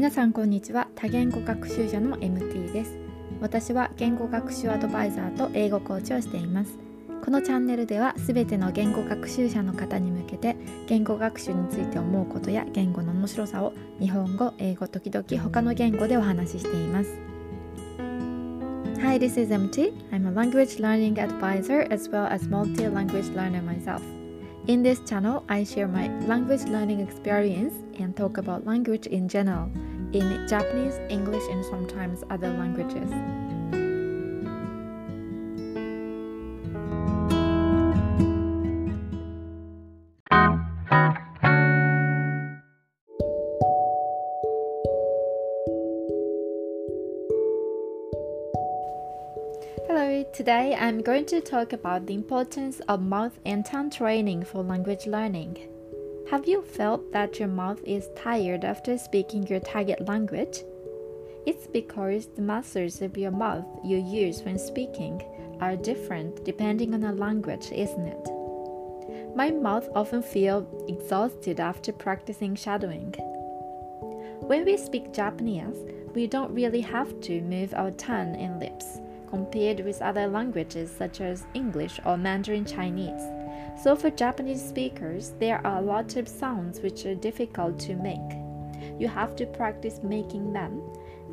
皆さんこんにちは多言語学習者の MT です私は言語学習アドバイザーと英語コーチをしていますこのチャンネルではすべての言語学習者の方に向けて言語学習について思うことや言語の面白さを日本語、英語、時々他の言語でお話ししています Hi, this is MT. I'm a language learning advisor as well as multi-language learner myself. In this channel, I share my language learning experience and talk about language in general in Japanese, English, and sometimes other languages. Hello, today I'm going to talk about the importance of mouth and tongue training for language learning. Have you felt that your mouth is tired after speaking your target language? It's because the muscles of your mouth you use when speaking are different depending on the language, isn't it? My mouth often feels exhausted after practicing shadowing. When we speak Japanese, we don't really have to move our tongue and lips compared with other languages such as English or Mandarin Chinese. So, for Japanese speakers, there are a lot of sounds which are difficult to make. You have to practice making them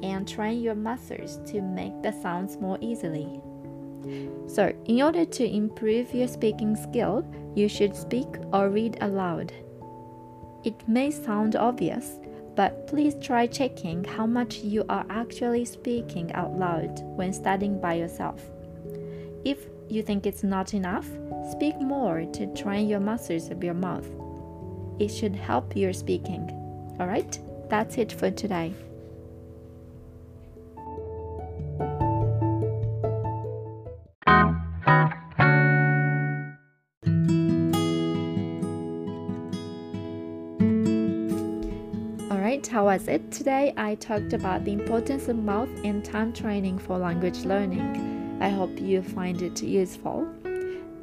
and train your muscles to make the sounds more easily. So, in order to improve your speaking skill, you should speak or read aloud. It may sound obvious, but please try checking how much you are actually speaking out loud when studying by yourself. If you think it's not enough, speak more to train your muscles of your mouth. It should help your speaking. Alright, that's it for today. How was it? Today I talked about the importance of mouth and tongue training for language learning. I hope you find it useful.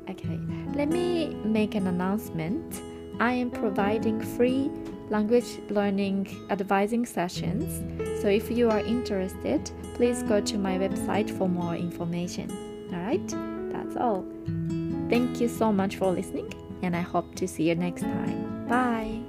Okay, let me make an announcement. I am providing free language learning advising sessions. So if you are interested, please go to my website for more information. Alright, that's all. Thank you so much for listening, and I hope to see you next time. Bye.